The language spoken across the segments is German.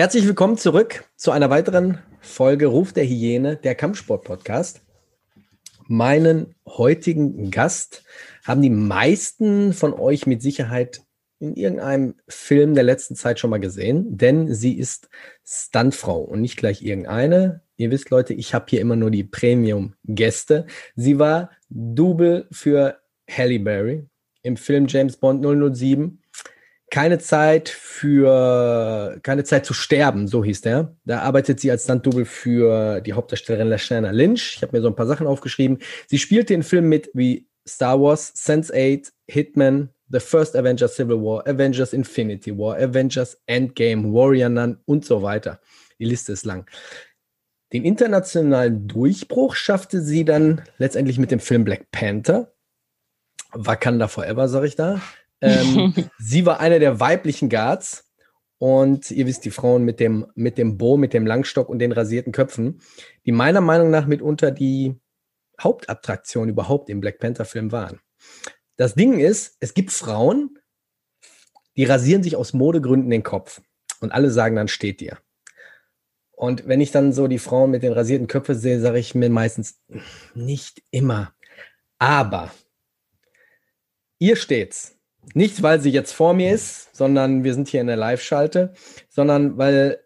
Herzlich willkommen zurück zu einer weiteren Folge Ruf der Hyäne, der Kampfsport-Podcast. Meinen heutigen Gast haben die meisten von euch mit Sicherheit in irgendeinem Film der letzten Zeit schon mal gesehen, denn sie ist Stuntfrau und nicht gleich irgendeine. Ihr wisst, Leute, ich habe hier immer nur die Premium-Gäste. Sie war Double für Halle Berry im Film James Bond 007 keine Zeit für, keine Zeit zu sterben, so hieß der. Da arbeitet sie als Stunt-Double für die Hauptdarstellerin Lashana Lynch. Ich habe mir so ein paar Sachen aufgeschrieben. Sie spielte in Filmen mit wie Star Wars, Sense8, Hitman, The First Avengers Civil War, Avengers Infinity War, Avengers Endgame, Warrior Nun und so weiter. Die Liste ist lang. Den internationalen Durchbruch schaffte sie dann letztendlich mit dem Film Black Panther. Wakanda Forever, sag ich da. Ähm, sie war eine der weiblichen Guards. Und ihr wisst, die Frauen mit dem, mit dem Bo, mit dem Langstock und den rasierten Köpfen, die meiner Meinung nach mitunter die Hauptattraktion überhaupt im Black Panther-Film waren. Das Ding ist, es gibt Frauen, die rasieren sich aus Modegründen den Kopf. Und alle sagen, dann steht dir. Und wenn ich dann so die Frauen mit den rasierten Köpfen sehe, sage ich mir meistens, nicht immer. Aber ihr steht's. Nicht, weil sie jetzt vor mir ist, sondern wir sind hier in der Live-Schalte, sondern weil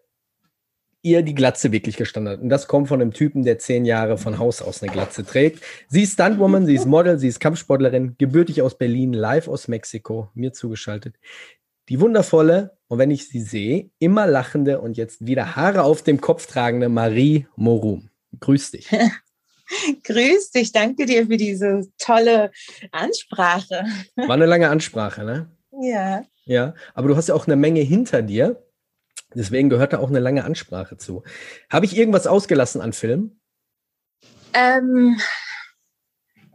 ihr die Glatze wirklich gestanden hat. Und das kommt von einem Typen, der zehn Jahre von Haus aus eine Glatze trägt. Sie ist Stuntwoman, sie ist Model, sie ist Kampfsportlerin, gebürtig aus Berlin, live aus Mexiko, mir zugeschaltet. Die wundervolle, und wenn ich sie sehe, immer lachende und jetzt wieder Haare auf dem Kopf tragende Marie Morum. Grüß dich. Grüß dich, danke dir für diese tolle Ansprache. War eine lange Ansprache, ne? Ja. Ja, aber du hast ja auch eine Menge hinter dir. Deswegen gehört da auch eine lange Ansprache zu. Habe ich irgendwas ausgelassen an Filmen? Ähm,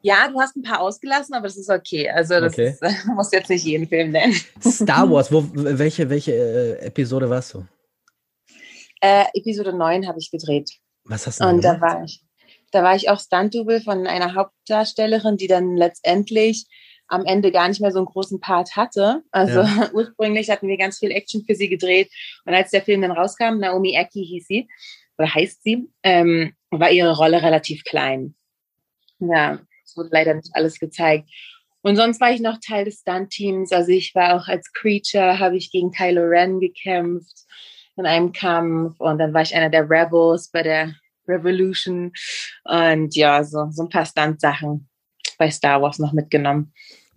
ja, du hast ein paar ausgelassen, aber das ist okay. Also das Okay. ist, muss jetzt nicht jeden Film nennen. Star Wars, wo, welche, welche äh, Episode warst du? Äh, Episode 9 habe ich gedreht. Was hast du Und da gemacht? war ich. Da war ich auch Stunt-Double von einer Hauptdarstellerin, die dann letztendlich am Ende gar nicht mehr so einen großen Part hatte. Also ursprünglich hatten wir ganz viel Action für sie gedreht. Und als der Film dann rauskam, Naomi Eki hieß sie, oder heißt sie, ähm, war ihre Rolle relativ klein. Ja, es wurde leider nicht alles gezeigt. Und sonst war ich noch Teil des Stunt-Teams. Also ich war auch als Creature, habe ich gegen Kylo Ren gekämpft in einem Kampf. Und dann war ich einer der Rebels bei der Revolution. Und ja, so, so ein paar Stunt-Sachen bei Star Wars noch mitgenommen.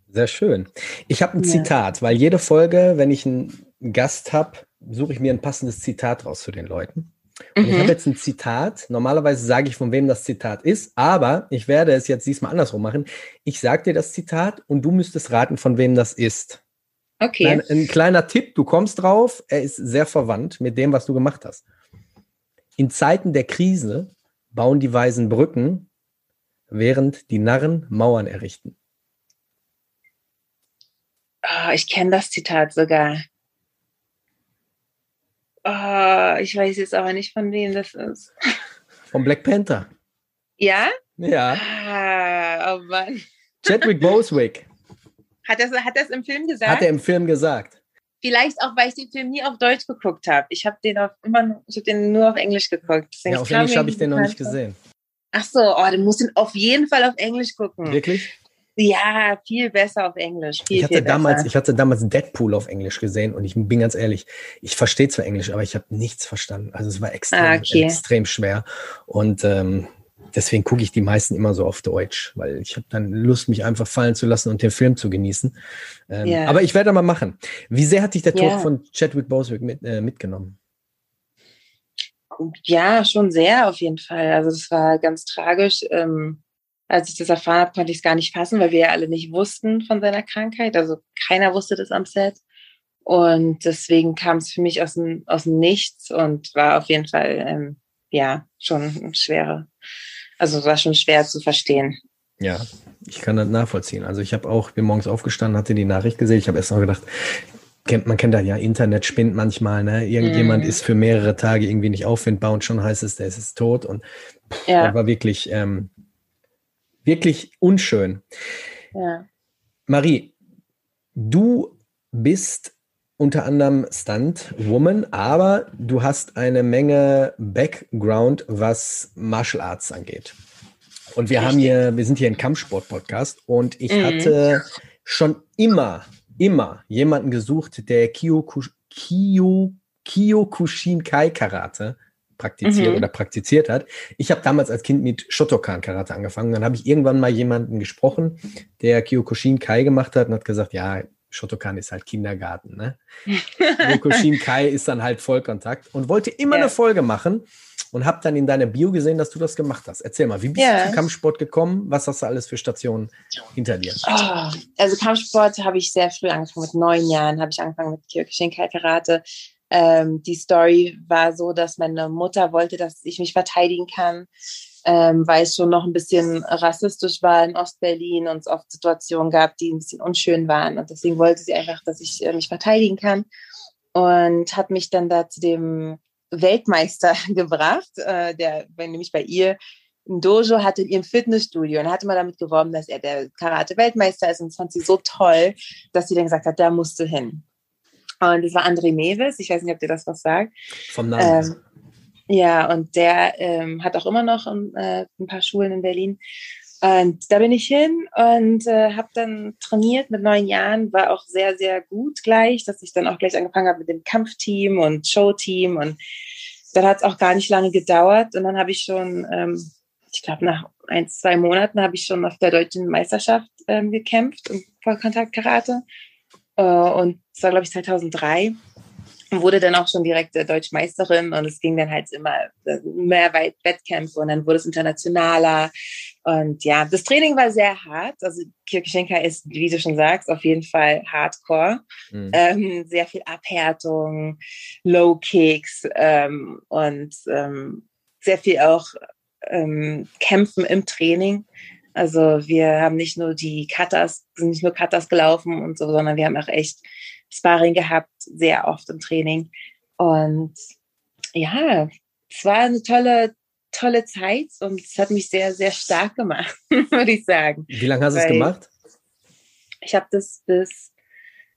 Sehr schön. Ich habe ein Ja. Zitat, weil jede Folge, wenn ich einen Gast habe, suche ich mir ein passendes Zitat raus zu den Leuten. Und ich Mhm. habe jetzt ein Zitat. Normalerweise sage ich, von wem das Zitat ist, aber ich werde es jetzt diesmal andersrum machen. Ich sage dir das Zitat und du müsstest raten, von wem das ist. Okay. Ein, ein kleiner Tipp, du kommst drauf, er ist sehr verwandt mit dem, was du gemacht hast. In Zeiten der Krise bauen die Weisen Brücken, während die Narren Mauern errichten. Oh, ich kenne das Zitat sogar. Oh, ich weiß jetzt aber nicht, von wem das ist. Von Black Panther. Ja? Ja. Ah, oh Mann. Chadwick Boswick Hat das, hat das im Film gesagt? hat er im Film gesagt. Vielleicht auch, weil ich den Film nie auf Deutsch geguckt habe. Ich habe den auf immer, nur- ich habe den nur auf Englisch geguckt. Deswegen Ja, auf Englisch habe ich den noch nicht gesehen. Ach so, oh, du musst ihn auf jeden Fall auf Englisch gucken. Wirklich? Ja, viel besser auf Englisch. Viel, Ich hatte, damals, ich hatte damals Deadpool auf Englisch gesehen und ich bin ganz ehrlich, ich verstehe zwar Englisch, aber ich habe nichts verstanden. Also es war extrem, Ah, okay. extrem schwer. Und ähm, deswegen gucke ich die meisten immer so auf Deutsch, weil ich habe dann Lust, mich einfach fallen zu lassen und den Film zu genießen. Ähm, Ja. Aber ich werde mal machen. Wie sehr hat dich der Tod von Chadwick Boswick mit, äh, mitgenommen? Ja, schon sehr auf jeden Fall. Also das war ganz tragisch. Ähm, als ich das erfahren habe, konnte ich es gar nicht fassen, weil wir ja alle nicht wussten von seiner Krankheit. Also keiner wusste das am Set. Und deswegen kam es für mich aus dem, aus dem Nichts und war auf jeden Fall, ähm, ja, schon schwere, also war schon schwer zu verstehen. Ja, ich kann das nachvollziehen. Also ich habe auch, bin morgens aufgestanden, hatte die Nachricht gesehen. Ich habe erst noch gedacht, kennt, man kennt da ja, Internet spinnt manchmal, ne? Irgendjemand mm. ist für mehrere Tage irgendwie nicht auffindbar und schon heißt es, der ist, ist tot. Und pff, ja. das war wirklich, ähm, wirklich unschön. Ja. Marie, du bist unter anderem Stunt-Woman, aber du hast eine Menge Background, was Martial Arts angeht. Und wir Richtig. haben hier, wir sind hier ein Kampfsport-Podcast und ich mhm. hatte schon immer, immer jemanden gesucht, der Kyokushin Kai Karate praktiziert mhm. oder praktiziert hat. Ich habe damals als Kind mit Shotokan Karate angefangen. Dann habe ich irgendwann mal jemanden gesprochen, der Kyokushin Kai gemacht hat und hat gesagt, ja, Shotokan ist halt Kindergarten, ne? Kyokushin Kai ist dann halt Vollkontakt und wollte immer ja. eine Folge machen und habe dann in deiner Bio gesehen, dass du das gemacht hast. Erzähl mal, wie bist ja. du zum Kampfsport gekommen? Was hast du alles für Stationen hinter dir? Oh, also Kampfsport habe ich sehr früh angefangen. Mit neun Jahren habe ich angefangen mit Kyokushin Kai Karate. Ähm, die Story war so, dass meine Mutter wollte, dass ich mich verteidigen kann, ähm, weil es schon noch ein bisschen rassistisch war in Ostberlin und es oft Situationen gab, die ein bisschen unschön waren. Und deswegen wollte sie einfach, dass ich äh, mich verteidigen kann und hat mich dann da zu dem Weltmeister gebracht, äh, der, nämlich bei ihr ein Dojo hatte in ihrem Fitnessstudio und hatte mal damit geworben, dass er der Karate-Weltmeister ist und das fand sie so toll, dass sie dann gesagt hat, da musst du hin. Und das war André Mewes. Ich weiß nicht, ob dir das was sagt. Vom Namen. Ähm, ja, und der ähm, hat auch immer noch ein, äh, ein, paar Schulen in Berlin. Und da bin ich hin und äh, habe dann trainiert mit neun Jahren, war auch sehr, sehr gut gleich, dass ich dann auch gleich angefangen habe mit dem Kampfteam und Showteam. Und dann hat es auch gar nicht lange gedauert. Und dann habe ich schon, ähm, ich glaube, nach ein, zwei Monaten habe ich schon auf der deutschen Meisterschaft ähm, gekämpft im Vollkontakt-Karate. Äh, und das war, glaube ich, 2003 und wurde dann auch schon direkt äh, Deutschmeisterin und es ging dann halt immer äh, mehr weit Wettkämpfe und dann wurde es internationaler und ja, das Training war sehr hart. Also Kirchenka ist, wie du schon sagst, auf jeden Fall Hardcore. Mhm. Ähm, sehr viel Abhärtung, Low Kicks ähm, und ähm, sehr viel auch ähm, Kämpfen im Training. Also wir haben nicht nur die Cutters, sind nicht nur Cutters gelaufen und so, sondern wir haben auch echt Sparring gehabt, sehr oft im Training. Und ja, es war eine tolle, tolle Zeit und es hat mich sehr, sehr stark gemacht, würde ich sagen. Wie lange hast du es gemacht? Ich habe das bis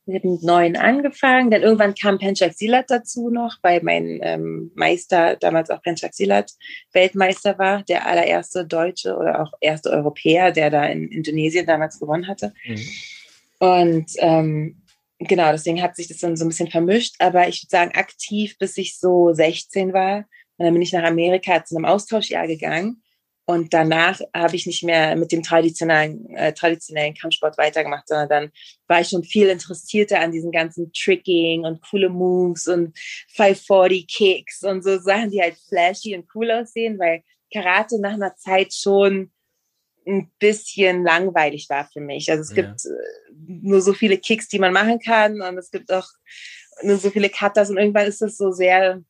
mit neun angefangen, dann irgendwann kam Penchak Silat dazu noch, weil mein ähm, Meister damals auch Penchak Silat Weltmeister war, der allererste Deutsche oder auch erste Europäer, der da in Indonesien damals gewonnen hatte. Mhm. Und ähm, genau, deswegen hat sich das dann so ein bisschen vermischt, aber ich würde sagen, aktiv bis ich so 16 war. Und dann bin ich nach Amerika zu einem Austauschjahr gegangen. Und danach habe ich nicht mehr mit dem traditionellen, äh, traditionellen Kampfsport weitergemacht, sondern dann war ich schon viel interessierter an diesen ganzen Tricking und coole Moves und 540 Kicks und so Sachen, die halt flashy und cool aussehen, weil Karate nach einer Zeit schon ein bisschen langweilig war für mich. Also es ja. gibt äh, nur so viele Kicks, die man machen kann und es gibt auch nur so viele Cutters und irgendwann ist das so sehr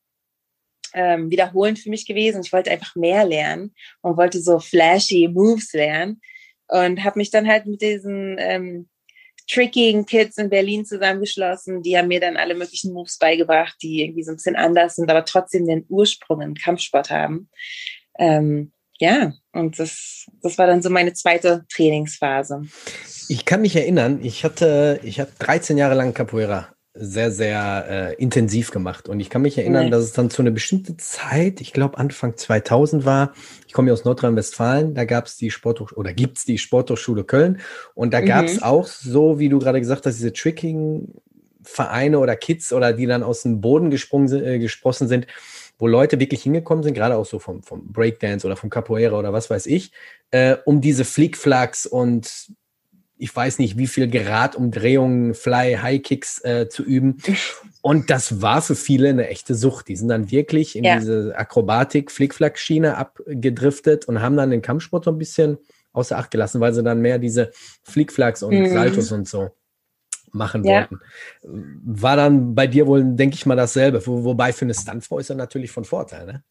ähm, wiederholend für mich gewesen. Ich wollte einfach mehr lernen und wollte so flashy Moves lernen und habe mich dann halt mit diesen ähm, trickigen Kids in Berlin zusammengeschlossen. Die haben mir dann alle möglichen Moves beigebracht, die irgendwie so ein bisschen anders sind, aber trotzdem den Ursprung im Kampfsport haben. Ähm, ja, und das, das war dann so meine zweite Trainingsphase. Ich kann mich erinnern, ich hatte, ich habe 13 Jahre lang Capoeira sehr, sehr äh, intensiv gemacht. Und ich kann mich erinnern, nee. dass es dann zu einer bestimmten Zeit, ich glaube Anfang 2000 war, ich komme ja aus Nordrhein-Westfalen, da gab es die Sporthochschule, oder gibt es die Sporthochschule Köln. Und da gab es mhm. auch so, wie du gerade gesagt hast, diese Tricking-Vereine oder Kids oder die dann aus dem Boden gesprungen, äh, gesprossen sind, wo Leute wirklich hingekommen sind, gerade auch so vom, vom Breakdance oder vom Capoeira oder was weiß ich, äh, um diese Flickflacks und ich weiß nicht, wie viel Grad Umdrehungen, Fly, High Kicks äh, zu üben. Und das war für viele eine echte Sucht. Die sind dann wirklich in ja. diese Akrobatik, Flickflack-Schiene abgedriftet und haben dann den Kampfsport so ein bisschen außer Acht gelassen, weil sie dann mehr diese Flickflacks und mhm. Saltos und so machen ja. wollten. War dann bei dir wohl, denke ich mal, dasselbe. Wo, wobei für eine Stuntfrau ist er natürlich von Vorteil, ne?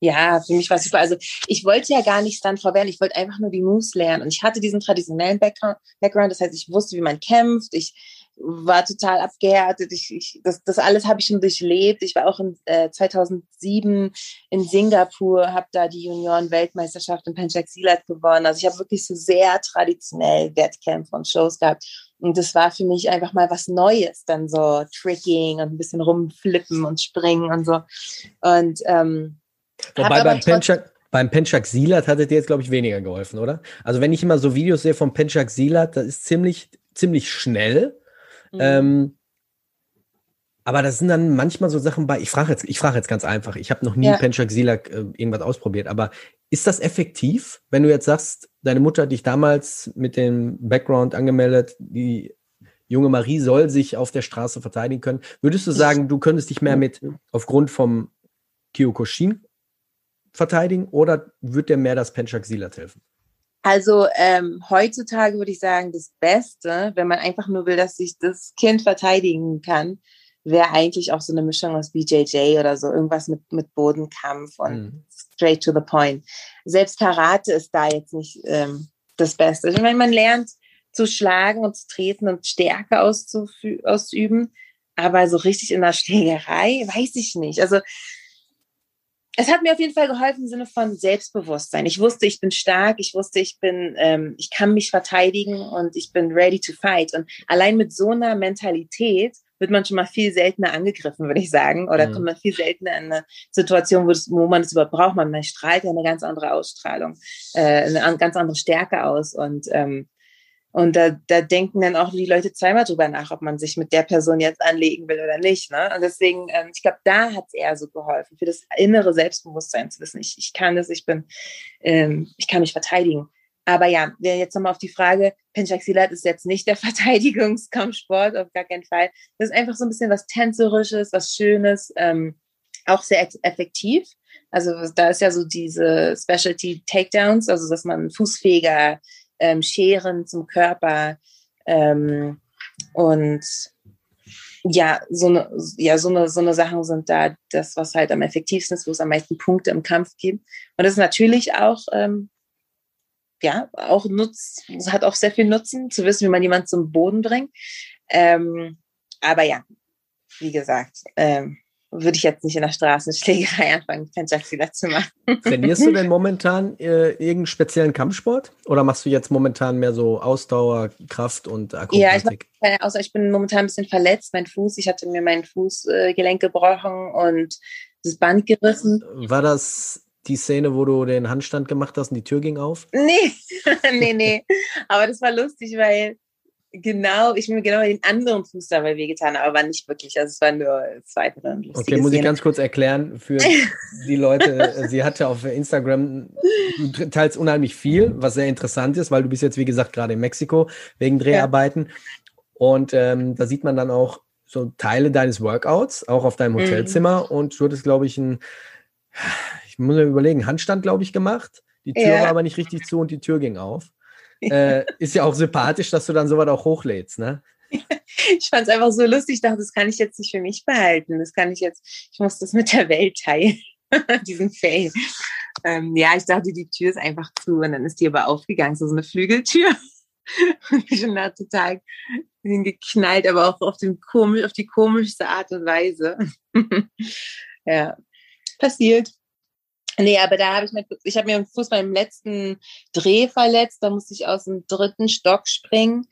Ja, für mich war es super. Also ich wollte ja gar nicht Stuntfrau werden, ich wollte einfach nur die Moves lernen. Und ich hatte diesen traditionellen Background, das heißt, ich wusste, wie man kämpft, ich war total abgehärtet. Ich, ich, das, das alles habe ich schon durchlebt. Ich war auch in äh, 2007 in Singapur, habe da die Junioren-Weltmeisterschaft in Penchak Silat gewonnen. Also ich habe wirklich so sehr traditionell Wettkämpfe und Shows gehabt. Und das war für mich einfach mal was Neues, dann so Tricking und ein bisschen rumflippen und springen und so. Und ähm, Wobei beim Penchak, beim Penchak Silat hat es dir jetzt, glaube ich, weniger geholfen, oder? Also wenn ich immer so Videos sehe vom Penchak Silat, das ist ziemlich, ziemlich schnell. Mhm. Ähm, aber das sind dann manchmal so Sachen bei, ich frage jetzt, ich frage jetzt ganz einfach, ich habe noch nie ja. Penchak Silak äh, irgendwas ausprobiert, aber ist das effektiv, wenn du jetzt sagst, deine Mutter hat dich damals mit dem Background angemeldet, die junge Marie soll sich auf der Straße verteidigen können. Würdest du sagen, du könntest dich mehr mit aufgrund vom Kyokushin verteidigen oder wird dir mehr das Penchak Silat helfen? Also ähm, heutzutage würde ich sagen, das Beste, wenn man einfach nur will, dass sich das Kind verteidigen kann, wäre eigentlich auch so eine Mischung aus BJJ oder so, irgendwas mit, mit Bodenkampf und mhm. straight to the point. Selbst Karate ist da jetzt nicht ähm, das Beste. Ich meine, man lernt zu schlagen und zu treten und Stärke auszuüben, aber so richtig in der Schlägerei, weiß ich nicht. Also es hat mir auf jeden Fall geholfen im Sinne von Selbstbewusstsein. Ich wusste, ich bin stark, ich wusste, ich bin, ähm, ich kann mich verteidigen und ich bin ready to fight. Und allein mit so einer Mentalität wird man schon mal viel seltener angegriffen, würde ich sagen, oder mhm. kommt man viel seltener in eine Situation, wo, das, wo man es überhaupt braucht. Man, man strahlt ja eine ganz andere Ausstrahlung, äh, eine ganz andere Stärke aus und ähm, und da, da denken dann auch die Leute zweimal drüber nach, ob man sich mit der Person jetzt anlegen will oder nicht. Ne? Und deswegen, ähm, ich glaube, da hat es eher so geholfen, für das innere Selbstbewusstsein zu wissen, ich, ich kann das, ich bin, ähm, ich kann mich verteidigen. Aber ja, jetzt nochmal auf die Frage, Penchaxilat ist jetzt nicht der Verteidigungskampfsport, auf gar keinen Fall. Das ist einfach so ein bisschen was Tänzerisches, was Schönes, ähm, auch sehr effektiv. Also da ist ja so diese Specialty Takedowns, also dass man fußfähiger ähm, Scheren zum Körper ähm, und ja, so eine, ja, so eine, so eine Sachen sind da das, was halt am effektivsten ist, wo es am meisten Punkte im Kampf gibt. Und das ist natürlich auch, ähm, ja, auch Nutz, hat auch sehr viel Nutzen, zu wissen, wie man jemanden zum Boden bringt. Ähm, aber ja, wie gesagt, ähm, würde ich jetzt nicht in der Straßenschlägerei anfangen, Penchak-Fehler zu machen. Trainierst du denn momentan äh, irgendeinen speziellen Kampfsport? Oder machst du jetzt momentan mehr so Ausdauer, Kraft und Akrobatik? Ja, ich, mach, außer ich bin momentan ein bisschen verletzt, mein Fuß. Ich hatte mir mein Fußgelenk äh, gebrochen und das Band gerissen. War das die Szene, wo du den Handstand gemacht hast und die Tür ging auf? Nee, nee, nee. Aber das war lustig, weil genau, ich mir genau den anderen Fuß dabei wehgetan, aber nicht wirklich. Also es war nur zwei drin. Okay, muss ich ganz kurz erklären für die Leute. Sie hatte auf Instagram teils unheimlich viel, was sehr interessant ist, weil du bist jetzt, wie gesagt, gerade in Mexiko wegen Dreharbeiten. Ja. Und ähm, da sieht man dann auch so Teile deines Workouts, auch auf deinem mhm. Hotelzimmer. Mhm. Und du hattest, glaube ich, ein, ich muss mir überlegen, Handstand, glaube ich, gemacht. Die Tür ja. war aber nicht richtig zu und die Tür ging auf äh, ist ja auch sympathisch, dass du dann sowas auch hochlädst, ne? ich fand es einfach so lustig. Ich dachte, das kann ich jetzt nicht für mich behalten. Das kann ich jetzt, ich muss das mit der Welt teilen, diesen Fail. Ähm, ja, ich dachte, die Tür ist einfach zu und dann ist die aber aufgegangen, so, so eine Flügeltür. und ich bin da total geknallt, aber auch auf, dem komisch, auf die komischste Art und Weise. ja, passiert. Nee, aber da habe ich mit, ich habe mir im Fuß beim letzten Dreh verletzt, da musste ich aus dem dritten Stock springen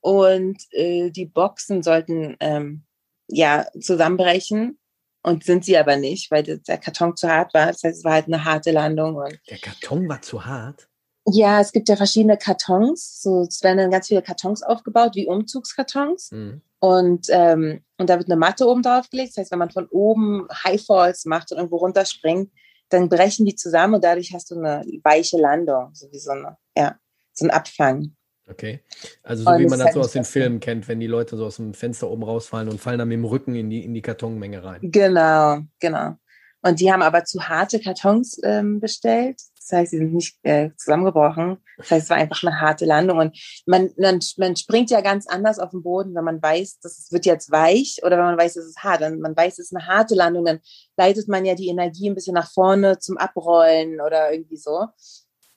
und äh, die Boxen sollten ähm, ja zusammenbrechen und sind sie aber nicht, weil der Karton zu hart war. Das heißt, es war halt eine harte Landung. Und der Karton war zu hart? Ja, es gibt ja verschiedene Kartons. So, es werden dann ganz viele Kartons aufgebaut, wie Umzugskartons. Mhm. Und, ähm, und da wird eine Matte oben drauf gelegt. Das heißt, wenn man von oben High Falls macht und irgendwo runterspringt, dann brechen die zusammen und dadurch hast du eine weiche Landung, so wie so, eine, ja, so ein Abfang. Okay. Also so und wie man das so aus den Filmen kennt, wenn die Leute so aus dem Fenster oben rausfallen und fallen dann mit dem Rücken in die, in die Kartonmenge rein. Genau, genau. Und die haben aber zu harte Kartons ähm, bestellt. Das heißt, sie sind nicht äh, zusammengebrochen. Das heißt, es war einfach eine harte Landung. Und man, man, man springt ja ganz anders auf den Boden, wenn man weiß, das wird jetzt weich oder wenn man weiß, es ist hart. Wenn man weiß, es ist eine harte Landung, dann leitet man ja die Energie ein bisschen nach vorne zum Abrollen oder irgendwie so.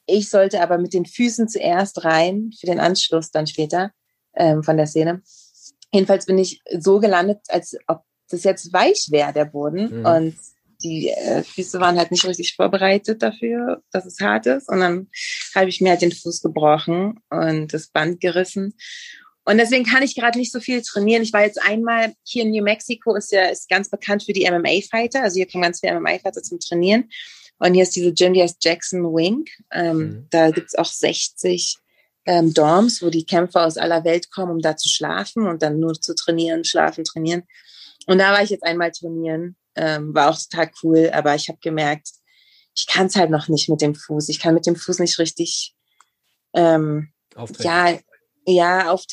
Ich sollte aber mit den Füßen zuerst rein für den Anschluss dann später ähm, von der Szene. Jedenfalls bin ich so gelandet, als ob das jetzt weich wäre, der Boden. Mhm. Und die äh, Füße waren halt nicht richtig vorbereitet dafür, dass es hart ist. Und dann habe ich mir halt den Fuß gebrochen und das Band gerissen. Und deswegen kann ich gerade nicht so viel trainieren. Ich war jetzt einmal hier in New Mexico, ist ja ist ganz bekannt für die MMA-Fighter. Also hier kommen ganz viele MMA-Fighter zum Trainieren. Und hier ist diese Gym, die heißt Jackson Wing. Ähm, mhm. Da gibt's auch 60 ähm, Dorms, wo die Kämpfer aus aller Welt kommen, um da zu schlafen und dann nur zu trainieren, schlafen, trainieren. Und da war ich jetzt einmal trainieren ähm, war auch total cool, aber ich habe gemerkt, ich kann es halt noch nicht mit dem Fuß. Ich kann mit dem Fuß nicht richtig ähm, ja, ja, auf,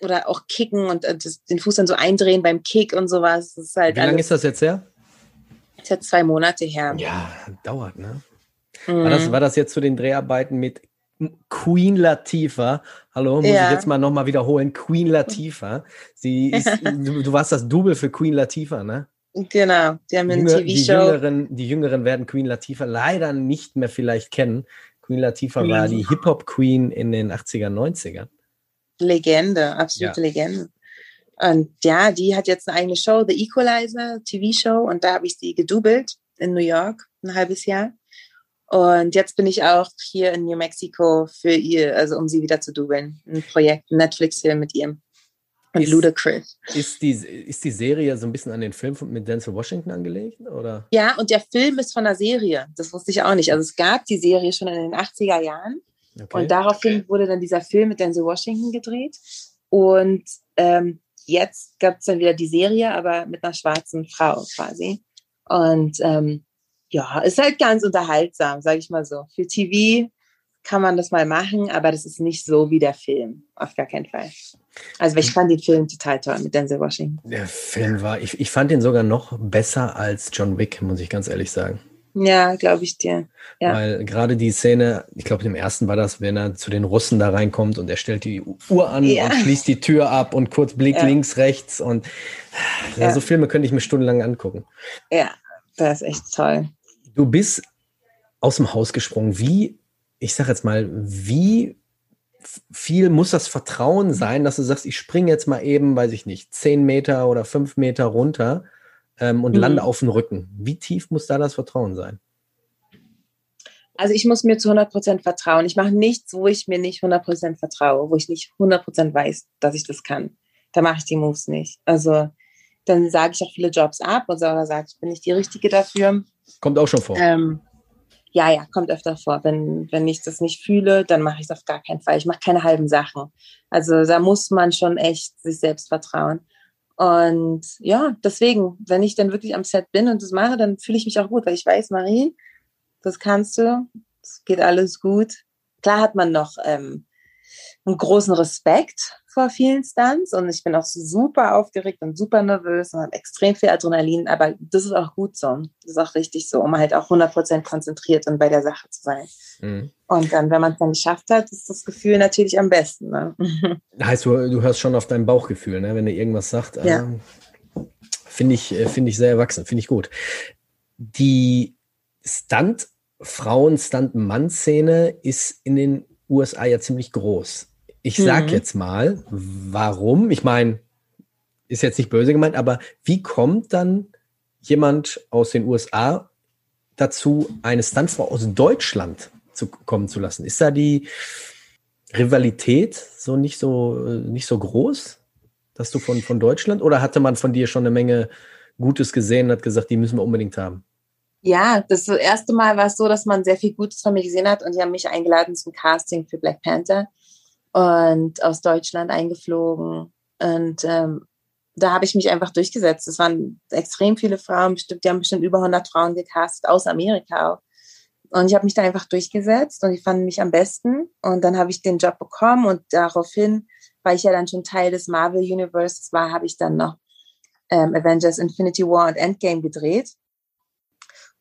oder auch kicken und äh, das, den Fuß dann so eindrehen beim Kick und sowas. Das ist halt Wie lange ist das jetzt her? Das ist jetzt zwei Monate her. Ja, dauert, ne? Mhm. War, das, war das jetzt zu den Dreharbeiten mit Queen Latifah. Hallo, muss ja. ich jetzt mal nochmal wiederholen. Queen Latifah. Sie ist, du, du warst das Double für Queen Latifah, ne? Genau, die haben eine TV-Show. Die Jüngeren, die Jüngeren werden Queen Latifah leider nicht mehr vielleicht kennen. Queen Latifah war die Hip-Hop-Queen in den 80er, 90ern. Legende, absolute ja. Legende. Und ja, die hat jetzt eine eigene Show, The Equalizer, TV-Show, und da habe ich sie gedoubelt in New York, ein halbes Jahr. Und jetzt bin ich auch hier in New Mexico für ihr, also um sie wieder zu dubeln. Ein Projekt, ein Netflix-Film mit ihr. Und ist, Ludacris. Ist die, ist die Serie so ein bisschen an den Film mit Denzel Washington angelegt? Oder? Ja, und der Film ist von der Serie. Das wusste ich auch nicht. Also es gab die Serie schon in den 80er Jahren. Okay. Und daraufhin okay. wurde dann dieser Film mit Denzel Washington gedreht. Und ähm, jetzt gab es dann wieder die Serie, aber mit einer schwarzen Frau quasi. Und ähm, ja, ist halt ganz unterhaltsam, sage ich mal so. Für TV kann man das mal machen, aber das ist nicht so wie der Film. Auf gar keinen Fall. Also ich fand den Film total toll mit Denzel Washington. Der Film war, ich, ich fand den sogar noch besser als John Wick, muss ich ganz ehrlich sagen. Ja, glaube ich dir. Ja. Weil gerade die Szene, ich glaube, im ersten war das, wenn er zu den Russen da reinkommt und er stellt die Uhr an ja. und schließt die Tür ab und kurz Blick ja. links, rechts und ja. so Filme könnte ich mir stundenlang angucken. Ja, das ist echt toll. Du bist aus dem Haus gesprungen. Wie, ich sag jetzt mal, wie viel muss das Vertrauen sein, dass du sagst, ich springe jetzt mal eben, weiß ich nicht, zehn Meter oder fünf Meter runter ähm, und mhm. lande auf dem Rücken. Wie tief muss da das Vertrauen sein? Also ich muss mir zu 100 Prozent vertrauen. Ich mache nichts, wo ich mir nicht 100 Prozent vertraue, wo ich nicht 100 Prozent weiß, dass ich das kann. Da mache ich die Moves nicht. Also dann sage ich auch viele Jobs ab und sage, ich bin nicht die Richtige dafür. Kommt auch schon vor. Ähm, ja, ja, kommt öfter vor. Wenn, wenn ich das nicht fühle, dann mache ich es auf gar keinen Fall. Ich mache keine halben Sachen. Also da muss man schon echt sich selbst vertrauen. Und ja, deswegen, wenn ich dann wirklich am Set bin und das mache, dann fühle ich mich auch gut, weil ich weiß, Marie, das kannst du, es geht alles gut. Klar hat man noch ähm, einen großen Respekt vor vielen Stunts und ich bin auch super aufgeregt und super nervös und habe extrem viel Adrenalin, aber das ist auch gut so. Das ist auch richtig so, um halt auch 100% konzentriert und bei der Sache zu sein. Mhm. Und dann, wenn man es dann geschafft hat, ist das Gefühl natürlich am besten. Ne? Heißt, du, du hörst schon auf dein Bauchgefühl, ne? wenn er irgendwas sagt. Ja. Äh, finde ich, äh, find ich sehr erwachsen, finde ich gut. Die Stunt-Frauen-Stunt-Mann-Szene ist in den USA ja ziemlich groß. Ich sag mhm. jetzt mal, warum? Ich meine, ist jetzt nicht böse gemeint, aber wie kommt dann jemand aus den USA dazu, eine Stuntfrau aus Deutschland zu kommen zu lassen? Ist da die Rivalität so nicht so nicht so groß, dass du von von Deutschland oder hatte man von dir schon eine Menge Gutes gesehen und hat gesagt, die müssen wir unbedingt haben? Ja, das erste Mal war es so, dass man sehr viel Gutes von mir gesehen hat und die haben mich eingeladen zum Casting für Black Panther und aus Deutschland eingeflogen. Und ähm, da habe ich mich einfach durchgesetzt. Es waren extrem viele Frauen, bestimmt, die haben bestimmt über 100 Frauen gecastet, aus Amerika auch. Und ich habe mich da einfach durchgesetzt und die fanden mich am besten. Und dann habe ich den Job bekommen und daraufhin, weil ich ja dann schon Teil des Marvel Universes war, habe ich dann noch ähm, Avengers Infinity War und Endgame gedreht.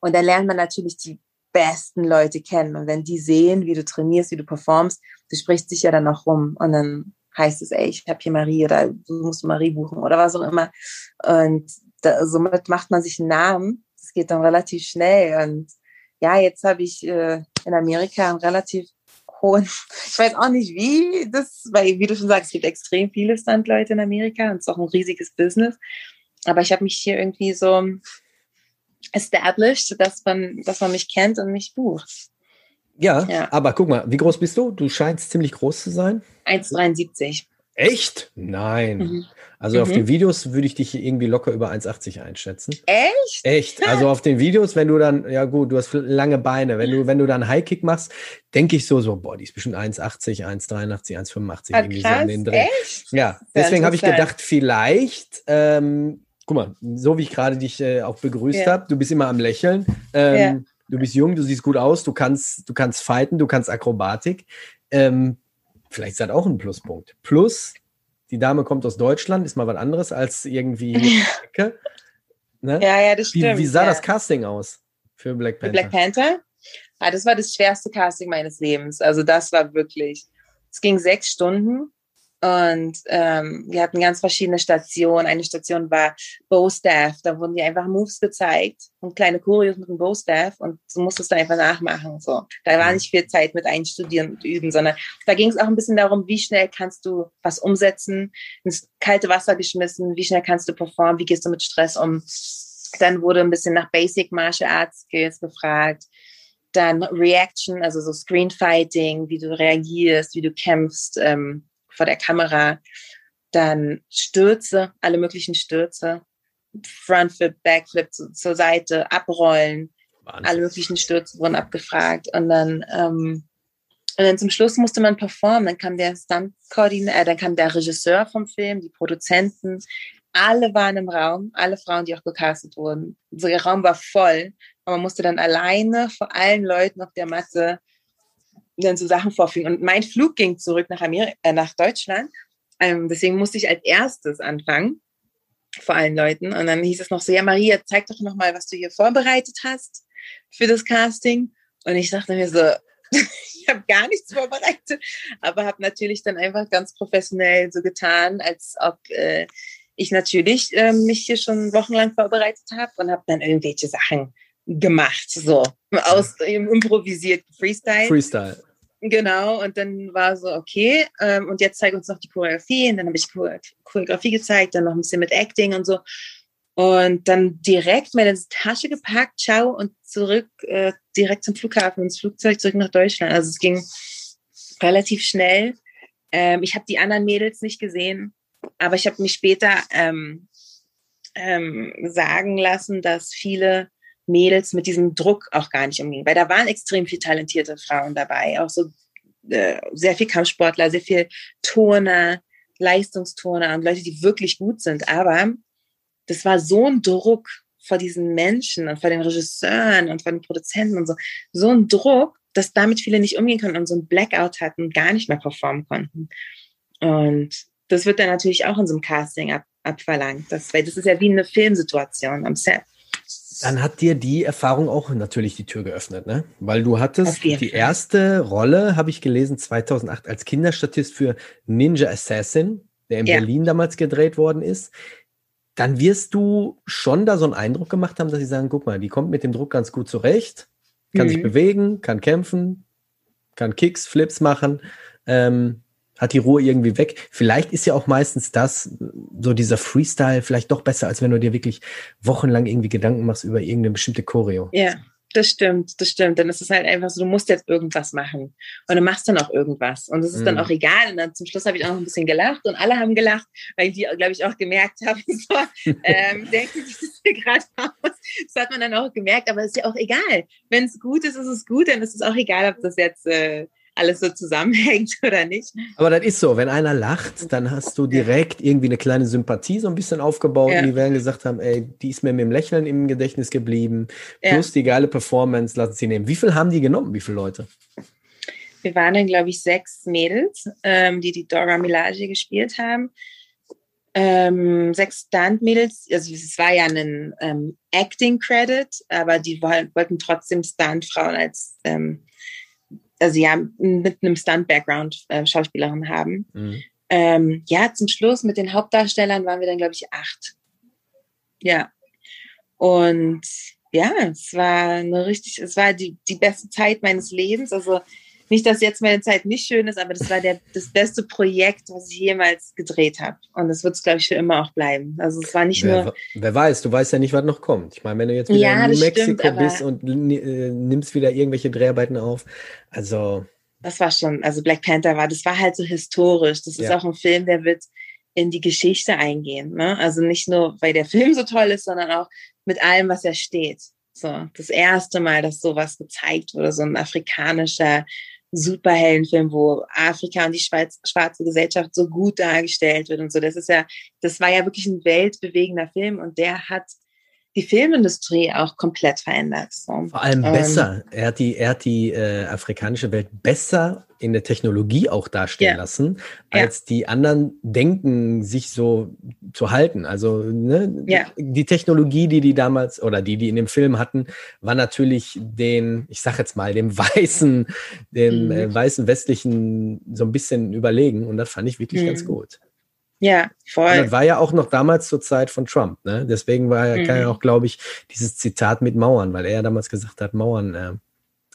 Und dann lernt man natürlich die besten Leute kennen. Und wenn die sehen, wie du trainierst, wie du performst, du sprichst dich ja dann auch rum. Und dann heißt es, ey, ich habe hier Marie oder du musst Marie buchen oder was auch immer. Und da, somit macht man sich einen Namen. Das geht dann relativ schnell. Und ja, jetzt habe ich äh, in Amerika einen relativ hohen, ich weiß auch nicht wie, das, weil wie du schon sagst, es gibt extrem viele Standleute in Amerika und es ist auch ein riesiges Business. Aber ich habe mich hier irgendwie so established, dass man, dass man mich kennt und mich bucht. Ja, ja, aber guck mal, wie groß bist du? Du scheinst ziemlich groß zu sein. 1,73. Echt? Nein. Mhm. Also mhm. auf den Videos würde ich dich irgendwie locker über 1,80 einschätzen. Echt? Echt. Also auf den Videos, wenn du dann, ja gut, du hast lange Beine. Wenn du, wenn du dann Highkick machst, denke ich so, so, boah, die ist bestimmt 1,80, 1,83, 1,85 irgendwie so in den Dreh. Echt? Ja, deswegen habe ich gedacht, vielleicht, ähm, guck mal, so wie ich gerade dich äh, auch begrüßt ja. habe, du bist immer am Lächeln. Ähm, ja. Du bist jung, du siehst gut aus, du kannst, du kannst fighten, du kannst Akrobatik. Ähm, vielleicht ist das auch ein Pluspunkt. Plus, die Dame kommt aus Deutschland, ist mal was anderes als irgendwie. ne? Ja, ja, das stimmt. Wie, wie sah ja. das Casting aus für Black Panther? Für Black Panther? Ah, das war das schwerste Casting meines Lebens. Also das war wirklich. Es ging sechs Stunden und ähm, wir hatten ganz verschiedene Stationen. Eine Station war Bow-Staff. Da wurden dir einfach Moves gezeigt und kleine Choreos mit dem Bow-Staff und du musstest da einfach nachmachen. So. Da war nicht viel Zeit mit einstudieren und üben, sondern da ging es auch ein bisschen darum, wie schnell kannst du was umsetzen, ins kalte Wasser geschmissen, wie schnell kannst du performen, wie gehst du mit Stress um. Dann wurde ein bisschen nach Basic Martial Arts Skills gefragt. Dann Reaction, also so Screenfighting, wie du reagierst, wie du kämpfst. Ähm, vor der Kamera, dann Stürze, alle möglichen Stürze, Frontflip, Backflip zu, zur Seite, abrollen, Wahnsinn. alle möglichen Stürze wurden abgefragt und dann ähm, und dann zum Schluss musste man performen. Dann kam der Stunt-Koordinator, äh, dann kam der Regisseur vom Film, die Produzenten. Alle waren im Raum, alle Frauen, die auch gecastet wurden. So, der Raum war voll. Und man musste dann alleine vor allen Leuten auf der Matte dann so Sachen vorführen. Und mein Flug ging zurück nach, Amerika, äh, nach Deutschland. Ähm, deswegen musste ich als erstes anfangen, vor allen Leuten. Und dann hieß es noch so, ja, Maria, zeig doch noch mal, was du hier vorbereitet hast für das Casting. Und ich dachte mir so, ich habe gar nichts vorbereitet, aber habe natürlich dann einfach ganz professionell so getan, als ob äh, ich natürlich äh, mich hier schon wochenlang vorbereitet habe und habe dann irgendwelche Sachen gemacht, so aus dem improvisierten Freestyle. Freestyle. Genau, und dann war so, okay, ähm, und jetzt zeig uns noch die Choreografie. Und dann habe ich Choreografie gezeigt, dann noch ein bisschen mit Acting und so. Und dann direkt meine Tasche gepackt, ciao, und zurück, äh, direkt zum Flughafen, ins Flugzeug zurück nach Deutschland. Also es ging relativ schnell. Ähm, ich habe die anderen Mädels nicht gesehen, aber ich habe mich später ähm, ähm, sagen lassen, dass viele Mädels mit diesem Druck auch gar nicht umgehen. Weil da waren extrem viel talentierte Frauen dabei, auch so äh, sehr viel Kampfsportler, sehr viel Turner, Leistungsturner und Leute, die wirklich gut sind. Aber das war so ein Druck vor diesen Menschen und vor den Regisseuren und vor den Produzenten und so, so ein Druck, dass damit viele nicht umgehen konnten und so ein Blackout hatten und gar nicht mehr performen konnten. Und das wird dann natürlich auch in so einem Casting ab, abverlangt. Das, weil das ist ja wie eine Filmsituation am Set. Dann hat dir die Erfahrung auch natürlich die Tür geöffnet, ne? Weil du hattest die erste Rolle, habe ich gelesen, 2008 als Kinderstatist für Ninja Assassin, der in ja. Berlin damals gedreht worden ist. Dann wirst du schon da so einen Eindruck gemacht haben, dass sie sagen, guck mal, die kommt mit dem Druck ganz gut zurecht, kann mhm. sich bewegen, kann kämpfen, kann Kicks, Flips machen. Ähm, hat die Ruhe irgendwie weg. Vielleicht ist ja auch meistens das, so dieser Freestyle, vielleicht doch besser, als wenn du dir wirklich wochenlang irgendwie Gedanken machst über irgendeine bestimmte Choreo. Ja, das stimmt, das stimmt. Dann ist es halt einfach so, du musst jetzt irgendwas machen. Und du machst dann auch irgendwas. Und es ist mm. dann auch egal. Und dann zum Schluss habe ich auch noch ein bisschen gelacht und alle haben gelacht, weil die, glaube ich, auch gemerkt haben, so, ähm, denken sich das hier gerade aus. Das hat man dann auch gemerkt, aber es ist ja auch egal. Wenn es gut ist, ist es gut, dann ist es auch egal, ob das jetzt äh, alles so zusammenhängt oder nicht. Aber das ist so, wenn einer lacht, dann hast du direkt irgendwie eine kleine Sympathie so ein bisschen aufgebaut. Ja. Und die werden gesagt haben, ey, die ist mir mit dem Lächeln im Gedächtnis geblieben. Plus ja. die geile Performance, lassen sie nehmen. Wie viel haben die genommen? Wie viele Leute? Wir waren dann, glaube ich, sechs Mädels, ähm, die die Dora Milaje gespielt haben. Ähm, sechs Stunt-Mädels, also es war ja ein ähm, Acting-Credit, aber die wollten trotzdem Stunt-Frauen als ähm, also ja, mit einem Stunt-Background äh, Schauspielerin haben. Mhm. Ähm, ja, zum Schluss mit den Hauptdarstellern waren wir dann, glaube ich, acht. Ja. Und ja, es war eine richtig, es war die, die beste Zeit meines Lebens. Also nicht, dass jetzt meine Zeit nicht schön ist, aber das war der, das beste Projekt, was ich jemals gedreht habe. Und das wird es, glaube ich, für immer auch bleiben. Also es war nicht wer, nur. Wer weiß, du weißt ja nicht, was noch kommt. Ich meine, wenn du jetzt wieder ja, in New Mexico stimmt, bist und äh, nimmst wieder irgendwelche Dreharbeiten auf, also. Das war schon, also Black Panther war, das war halt so historisch. Das ist ja. auch ein Film, der wird in die Geschichte eingehen. Ne? Also nicht nur, weil der Film so toll ist, sondern auch mit allem, was er steht. So, das erste Mal, dass sowas gezeigt wurde, so ein afrikanischer Superheldenfilm, wo Afrika und die Schweiz, schwarze Gesellschaft so gut dargestellt wird und so. Das ist ja, das war ja wirklich ein weltbewegender Film und der hat die Filmindustrie auch komplett verändert. So. Vor allem ähm, besser. er hat die, er hat die äh, afrikanische Welt besser in der Technologie auch darstellen ja. lassen, als ja. die anderen denken, sich so zu halten. Also ne, ja. die Technologie, die die damals oder die die in dem Film hatten, war natürlich den, ich sag jetzt mal, dem weißen, dem mhm. äh, weißen westlichen so ein bisschen überlegen. Und das fand ich wirklich mhm. ganz gut. Ja, voll. Und das war ja auch noch damals zur Zeit von Trump, ne? Deswegen war ja, mhm. ja auch, glaube ich, dieses Zitat mit Mauern, weil er ja damals gesagt hat, Mauern, äh,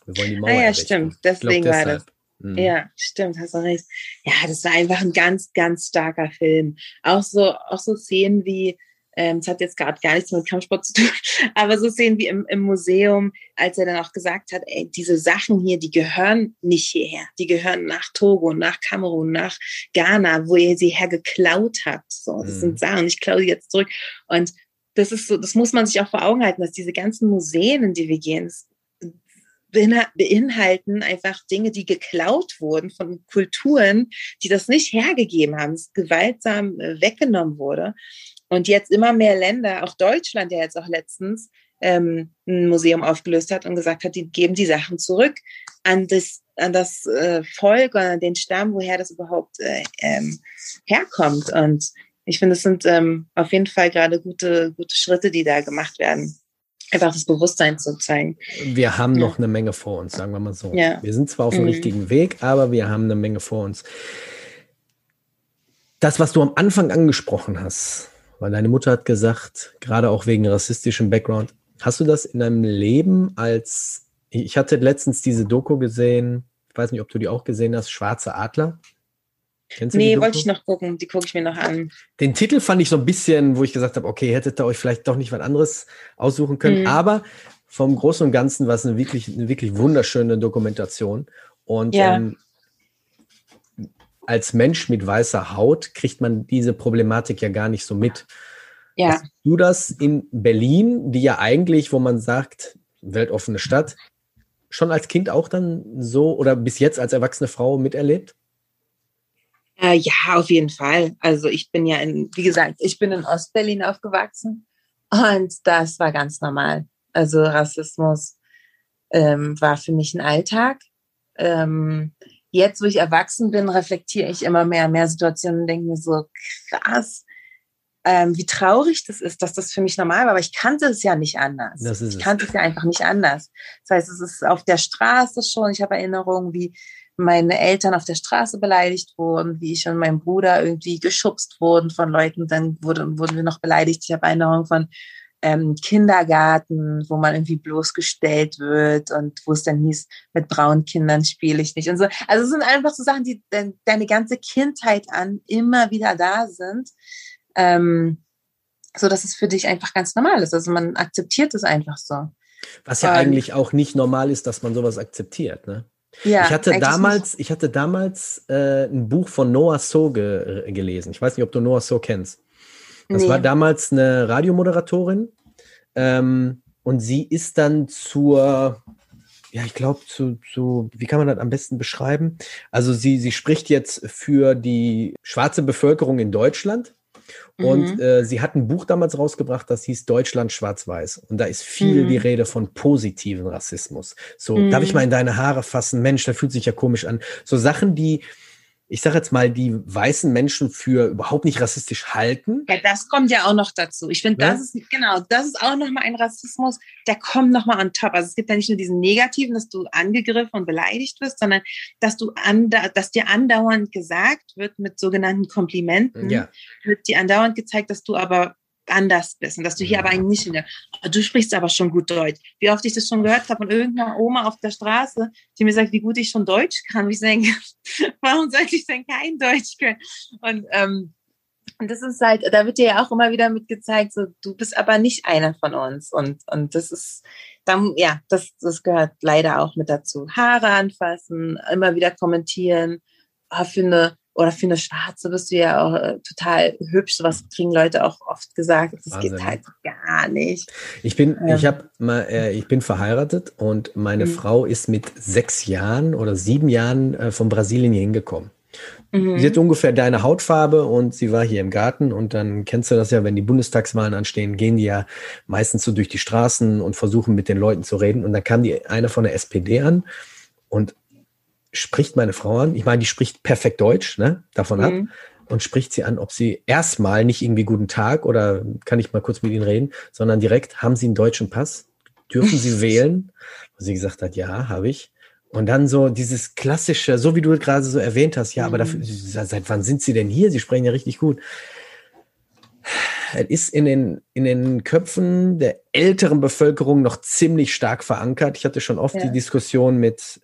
wir wollen die Mauern. Ah ja, errichten. stimmt. Deswegen glaub, war das. Mhm. Ja, stimmt, hast du recht. Ja, das war einfach ein ganz, ganz starker Film. Auch so, auch so Szenen wie, ähm, es hat jetzt gerade gar nichts mit Kampfsport zu tun, aber so sehen wie im, im Museum, als er dann auch gesagt hat, ey, diese Sachen hier, die gehören nicht hierher. Die gehören nach Togo, nach Kamerun, nach Ghana, wo ihr sie hergeklaut habt. So, das mhm. sind Sachen, ich klaue sie jetzt zurück. Und das ist so, das muss man sich auch vor Augen halten, dass diese ganzen Museen, in die wir gehen, beinhalten einfach Dinge, die geklaut wurden von Kulturen, die das nicht hergegeben haben, es gewaltsam äh, weggenommen wurde. Und jetzt immer mehr Länder, auch Deutschland ja jetzt auch letztens, ähm, ein Museum aufgelöst hat und gesagt hat, die geben die Sachen zurück an das, an das äh, Volk oder an den Stamm, woher das überhaupt äh, ähm, herkommt. Und ich finde, es sind ähm, auf jeden Fall gerade gute, gute Schritte, die da gemacht werden. Einfach das Bewusstsein zu zeigen. Wir haben ja. noch eine Menge vor uns, sagen wir mal so. Ja. Wir sind zwar auf dem mhm. richtigen Weg, aber wir haben eine Menge vor uns. Das, was du am Anfang angesprochen hast, weil deine Mutter hat gesagt, gerade auch wegen rassistischem Background, hast du das in deinem Leben als, ich hatte letztens diese Doku gesehen, ich weiß nicht, ob du die auch gesehen hast, Schwarze Adler. Kennst du nee, wollte ich noch gucken, die gucke ich mir noch an. Den Titel fand ich so ein bisschen, wo ich gesagt habe, okay, hättet ihr euch vielleicht doch nicht was anderes aussuchen können, mhm. aber vom Großen und Ganzen war es eine wirklich, eine wirklich wunderschöne Dokumentation. Und ja. ähm, als Mensch mit weißer Haut kriegt man diese Problematik ja gar nicht so mit. Ja. Hast du das in Berlin, die ja eigentlich, wo man sagt, weltoffene Stadt, schon als Kind auch dann so oder bis jetzt als erwachsene Frau miterlebt? Äh, ja, auf jeden Fall. Also ich bin ja in, wie gesagt, ich bin in Ostberlin aufgewachsen und das war ganz normal. Also Rassismus ähm, war für mich ein Alltag. Ähm, jetzt, wo ich erwachsen bin, reflektiere ich immer mehr, mehr Situationen und denke mir so, krass, ähm, wie traurig das ist, dass das für mich normal war. Aber ich kannte es ja nicht anders. ich kannte es ja einfach nicht anders. Das heißt, es ist auf der Straße schon. Ich habe Erinnerungen, wie meine Eltern auf der Straße beleidigt wurden, wie ich und mein Bruder irgendwie geschubst wurden von Leuten. Dann wurde, wurden wir noch beleidigt. Ich habe Erinnerungen von ähm, Kindergarten, wo man irgendwie bloßgestellt wird und wo es dann hieß, mit braunen Kindern spiele ich nicht und so. Also es sind einfach so Sachen, die de deine ganze Kindheit an immer wieder da sind. Ähm, so dass es für dich einfach ganz normal ist. Also man akzeptiert es einfach so. Was ja um, eigentlich auch nicht normal ist, dass man sowas akzeptiert, ne? Ja, ich hatte damals, nicht. ich hatte damals äh, ein Buch von Noah So ge gelesen. Ich weiß nicht, ob du Noah So kennst. Das nee. war damals eine Radiomoderatorin ähm, und sie ist dann zur, ja, ich glaube, zu, zu, wie kann man das am besten beschreiben? Also sie, sie spricht jetzt für die schwarze Bevölkerung in Deutschland. Und mhm. äh, sie hat ein Buch damals rausgebracht, das hieß Deutschland schwarz-weiß. Und da ist viel mhm. die Rede von positiven Rassismus. So, mhm. darf ich mal in deine Haare fassen? Mensch, der fühlt sich ja komisch an. So Sachen, die, ich sage jetzt mal, die weißen Menschen für überhaupt nicht rassistisch halten. Ja, das kommt ja auch noch dazu. Ich finde, ja? das ist, genau, das ist auch nochmal ein Rassismus, der kommt nochmal on top. Also es gibt ja nicht nur diesen negativen, dass du angegriffen und beleidigt wirst, sondern dass du anda dass dir andauernd gesagt wird mit sogenannten Komplimenten, ja. wird dir andauernd gezeigt, dass du aber anders bist und dass du hier aber eigentlich nicht, oh, du sprichst aber schon gut Deutsch. Wie oft ich das schon gehört habe von irgendeiner Oma auf der Straße, die mir sagt, wie gut ich schon Deutsch kann. ich denke, warum sollte ich denn kein Deutsch können? Und, ähm, und das ist halt, da wird dir ja auch immer wieder mitgezeigt, so, du bist aber nicht einer von uns. Und, und das ist, dann, ja, das, das gehört leider auch mit dazu. Haare anfassen, immer wieder kommentieren, oh, für eine oder für eine Schwarze bist du ja auch äh, total hübsch. Was kriegen Leute auch oft gesagt. Das Wahnsinn. geht halt gar nicht. Ich bin, ähm. ich habe mal, äh, ich bin verheiratet und meine mhm. Frau ist mit sechs Jahren oder sieben Jahren äh, von Brasilien hier hingekommen. Mhm. Sie hat ungefähr deine Hautfarbe und sie war hier im Garten und dann kennst du das ja, wenn die Bundestagswahlen anstehen, gehen die ja meistens so durch die Straßen und versuchen mit den Leuten zu reden und dann kam die eine von der SPD an und spricht meine Frau an. Ich meine, die spricht perfekt Deutsch, ne? Davon ab. Mhm. Und spricht sie an, ob sie erstmal nicht irgendwie guten Tag oder kann ich mal kurz mit Ihnen reden, sondern direkt, haben Sie einen deutschen Pass? Dürfen Sie wählen? Und sie gesagt hat, ja, habe ich. Und dann so dieses klassische, so wie du gerade so erwähnt hast, ja, mhm. aber dafür, seit wann sind Sie denn hier? Sie sprechen ja richtig gut. Es ist in den, in den Köpfen der älteren Bevölkerung noch ziemlich stark verankert. Ich hatte schon oft ja. die Diskussion mit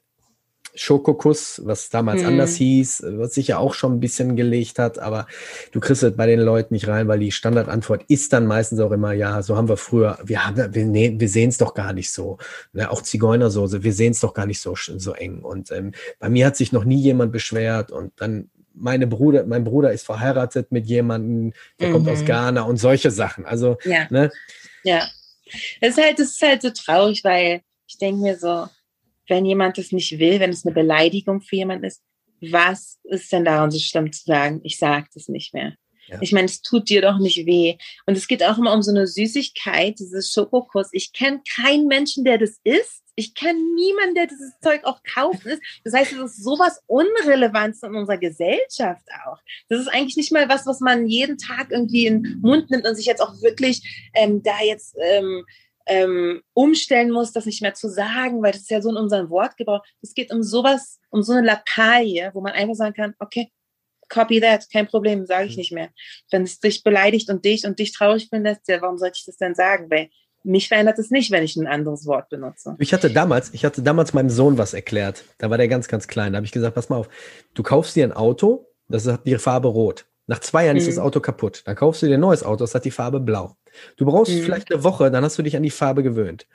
Schokokuss, was damals hm. anders hieß, was sich ja auch schon ein bisschen gelegt hat, aber du kriegst es bei den Leuten nicht rein, weil die Standardantwort ist dann meistens auch immer, ja, so haben wir früher, wir haben, wir, nee, wir sehen es doch gar nicht so. Ja, auch Zigeunersoße, wir sehen es doch gar nicht so, so eng. Und ähm, bei mir hat sich noch nie jemand beschwert und dann meine Bruder, mein Bruder ist verheiratet mit jemandem, der mhm. kommt aus mhm. Ghana und solche Sachen. Also, ja. Ne? Ja. Das ist halt, das ist halt so traurig, weil ich denke mir so, wenn jemand das nicht will, wenn es eine Beleidigung für jemanden ist, was ist denn daran so schlimm zu sagen, ich sage das nicht mehr? Ja. Ich meine, es tut dir doch nicht weh. Und es geht auch immer um so eine Süßigkeit, dieses Schokokuss. Ich kenne keinen Menschen, der das isst. Ich kenne niemanden, der dieses Zeug auch kaufen ist. Das heißt, es ist sowas Unrelevantes in unserer Gesellschaft auch. Das ist eigentlich nicht mal was, was man jeden Tag irgendwie in den Mund nimmt und sich jetzt auch wirklich ähm, da jetzt ähm, ähm, umstellen muss, das nicht mehr zu sagen, weil das ist ja so in unserem Wortgebrauch. Es geht um sowas, um so eine Lappalie, wo man einfach sagen kann, okay, copy that, kein Problem, sage ich mhm. nicht mehr. Wenn es dich beleidigt und dich und dich traurig findest, ja, warum sollte ich das denn sagen? Weil mich verändert es nicht, wenn ich ein anderes Wort benutze. Ich hatte damals, ich hatte damals meinem Sohn was erklärt. Da war der ganz, ganz klein. Da habe ich gesagt, pass mal auf, du kaufst dir ein Auto, das hat die Farbe rot. Nach zwei Jahren mhm. ist das. Auto kaputt. Dann kaufst du dir ein neues Auto, das hat die Farbe blau. Du brauchst mhm. vielleicht eine Woche, dann hast du dich an die Farbe gewöhnt.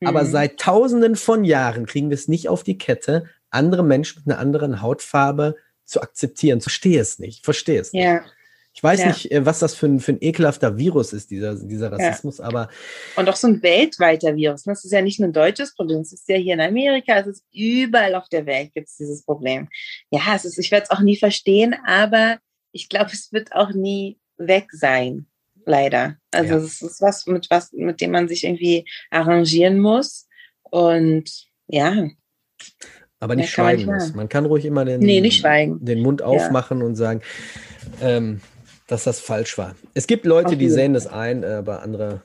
Mhm. Aber seit tausenden von Jahren kriegen wir es nicht auf die Kette, andere Menschen mit einer anderen Hautfarbe zu akzeptieren. Verstehe es nicht, verstehe es ja. nicht. Ich weiß ja. nicht, äh, was das für ein, für ein ekelhafter Virus ist, dieser, dieser Rassismus, ja. aber. Und auch so ein weltweiter Virus. Das ist ja nicht nur ein deutsches Problem, es ist ja hier in Amerika, es ist überall auf der Welt gibt es dieses Problem. Ja, es ist, ich werde es auch nie verstehen, aber ich glaube, es wird auch nie weg sein, leider. Also ja. es ist was, mit was, mit dem man sich irgendwie arrangieren muss. Und ja. Aber nicht schweigen man muss. Man kann ruhig immer den, nee, den Mund aufmachen ja. und sagen, ähm, dass das falsch war. Es gibt Leute, die sehen das ein, aber andere.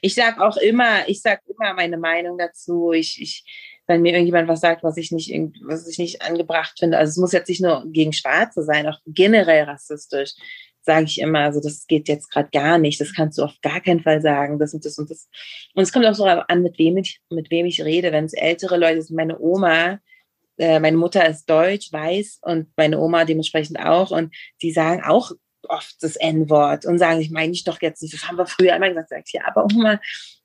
Ich sage auch immer, ich sage immer meine Meinung dazu. Ich, ich wenn mir irgendjemand was sagt, was ich nicht, was ich nicht angebracht finde. Also es muss jetzt nicht nur gegen Schwarze sein, auch generell rassistisch, sage ich immer. Also das geht jetzt gerade gar nicht. Das kannst du auf gar keinen Fall sagen. Das und das und das. Und es kommt auch so an, mit wem ich, mit wem ich rede. Wenn es ältere Leute sind, meine Oma, äh, meine Mutter ist deutsch, weiß und meine Oma dementsprechend auch. Und die sagen auch oft das N-Wort und sagen, ich meine ich doch jetzt nicht. Das haben wir früher immer gesagt. Sag ich, ja, aber Oma,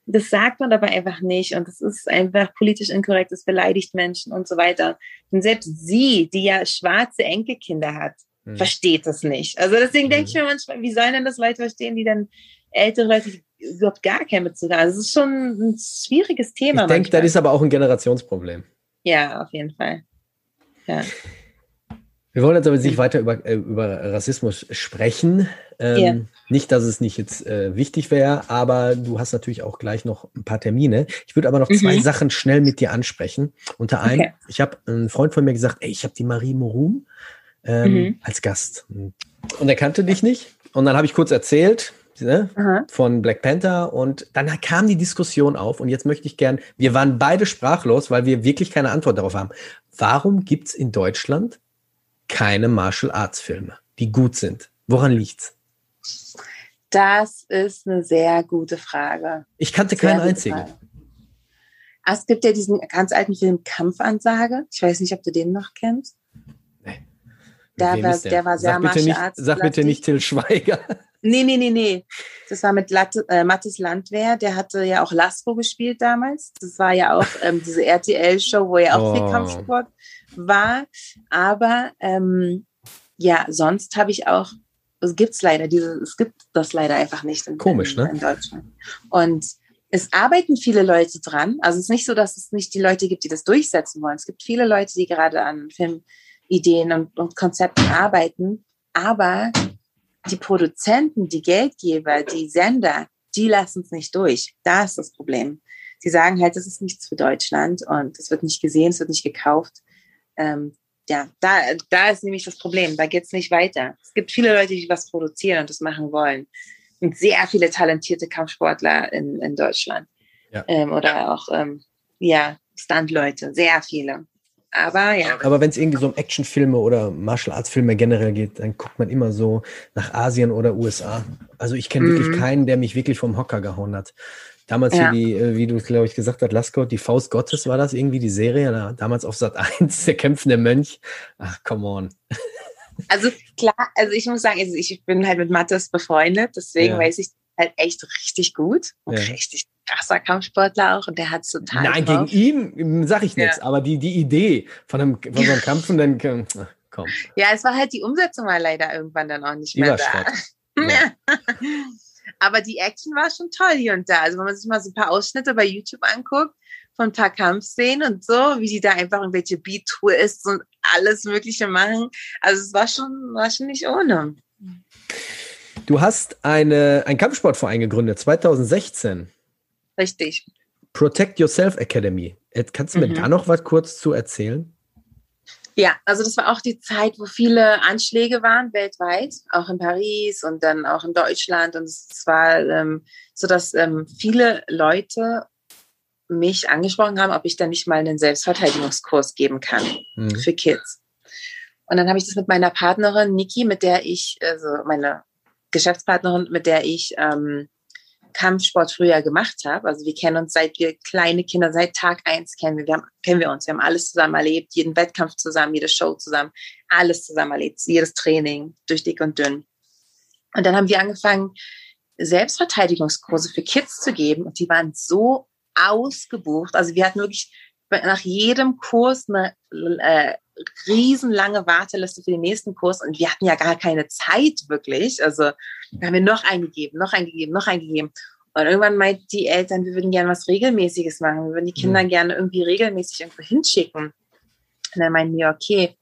das sagt man aber einfach nicht und das ist einfach politisch inkorrekt, das beleidigt Menschen und so weiter. Und selbst sie, die ja schwarze Enkelkinder hat, hm. versteht das nicht. Also deswegen hm. denke ich mir manchmal, wie sollen denn das Leute verstehen, die dann ältere Leute, überhaupt gar keinen Bezug haben. Also es ist schon ein schwieriges Thema. Ich denke, das ist aber auch ein Generationsproblem. Ja, auf jeden Fall. Ja. Wir wollen jetzt aber nicht weiter über, äh, über Rassismus sprechen. Ähm, yeah. Nicht, dass es nicht jetzt äh, wichtig wäre, aber du hast natürlich auch gleich noch ein paar Termine. Ich würde aber noch mhm. zwei Sachen schnell mit dir ansprechen. Unter einem, okay. ich habe einen Freund von mir gesagt, ey, ich habe die Marie Morum ähm, mhm. als Gast. Und er kannte dich nicht. Und dann habe ich kurz erzählt, ne, von Black Panther und dann kam die Diskussion auf und jetzt möchte ich gern, wir waren beide sprachlos, weil wir wirklich keine Antwort darauf haben. Warum gibt es in Deutschland keine Martial Arts Filme, die gut sind? Woran liegt's? Das ist eine sehr gute Frage. Ich kannte keinen einzigen. Ah, es gibt ja diesen ganz alten Film Kampfansage. Ich weiß nicht, ob du den noch kennst. Der, war, der? war sehr sag bitte, nicht, sag bitte nicht Till Schweiger. Nee, nee, nee, nee. Das war mit Latte, äh, Mattes Landwehr. Der hatte ja auch Lasko gespielt damals. Das war ja auch ähm, diese RTL-Show, wo er auch oh. viel Kampfsport war. Aber ähm, ja, sonst habe ich auch, es gibt's leider, diese, es gibt das leider einfach nicht in, Komisch, in, ne? in Deutschland. Und es arbeiten viele Leute dran. Also es ist nicht so, dass es nicht die Leute gibt, die das durchsetzen wollen. Es gibt viele Leute, die gerade an Filmideen und, und Konzepten arbeiten. Aber die Produzenten, die Geldgeber, die Sender, die lassen es nicht durch. Da ist das Problem. Sie sagen halt, das ist nichts für Deutschland und es wird nicht gesehen, es wird nicht gekauft ähm, ja, da, da ist nämlich das Problem. Da geht es nicht weiter. Es gibt viele Leute, die was produzieren und das machen wollen. Und sehr viele talentierte Kampfsportler in, in Deutschland. Ja. Ähm, oder auch, ähm, ja, Stuntleute, sehr viele. Aber ja. Aber wenn es irgendwie so um Actionfilme oder Martial Arts Filme generell geht, dann guckt man immer so nach Asien oder USA. Also ich kenne mhm. wirklich keinen, der mich wirklich vom Hocker gehauen hat. Damals ja. wie, die, äh, wie du glaube ich gesagt hast, Lasko, die Faust Gottes war das irgendwie die Serie, da, damals auf Sat 1, der kämpfende Mönch. Ach, come on. Also klar, also ich muss sagen, also ich bin halt mit Mattes befreundet, deswegen ja. weiß ich halt echt richtig gut und ja. richtig krasser Kampfsportler auch und der hat total. Nein, drauf. gegen ihn sage ich nichts, aber die, die Idee von einem, von so einem Kampfenden, komm. Ja, es war halt die Umsetzung war leider irgendwann dann auch nicht mehr da. Ja. Aber die Action war schon toll hier und da. Also wenn man sich mal so ein paar Ausschnitte bei YouTube anguckt von ein paar Kampfszenen und so, wie die da einfach irgendwelche Beat-Twists und alles Mögliche machen. Also es war schon, war schon nicht ohne. Du hast eine, einen Kampfsportverein gegründet, 2016. Richtig. Protect Yourself Academy. Kannst du mir mhm. da noch was kurz zu erzählen? Ja, also das war auch die Zeit, wo viele Anschläge waren weltweit, auch in Paris und dann auch in Deutschland. Und es war ähm, so, dass ähm, viele Leute mich angesprochen haben, ob ich dann nicht mal einen Selbstverteidigungskurs geben kann mhm. für Kids. Und dann habe ich das mit meiner Partnerin Niki, mit der ich, also meine Geschäftspartnerin, mit der ich ähm, Kampfsport früher gemacht habe. Also wir kennen uns seit wir kleine Kinder, seit Tag eins kennen wir, wir haben, kennen wir uns. Wir haben alles zusammen erlebt, jeden Wettkampf zusammen, jede Show zusammen, alles zusammen erlebt, jedes Training durch dick und dünn. Und dann haben wir angefangen, Selbstverteidigungskurse für Kids zu geben und die waren so ausgebucht. Also wir hatten wirklich nach jedem Kurs eine äh, riesenlange Warteliste für den nächsten Kurs und wir hatten ja gar keine Zeit wirklich. Also haben wir noch eingegeben, noch eingegeben, noch eingegeben. Und irgendwann meinten die Eltern, wir würden gerne was Regelmäßiges machen. Wir würden die Kinder gerne irgendwie regelmäßig irgendwo hinschicken. Und dann meinten wir, okay,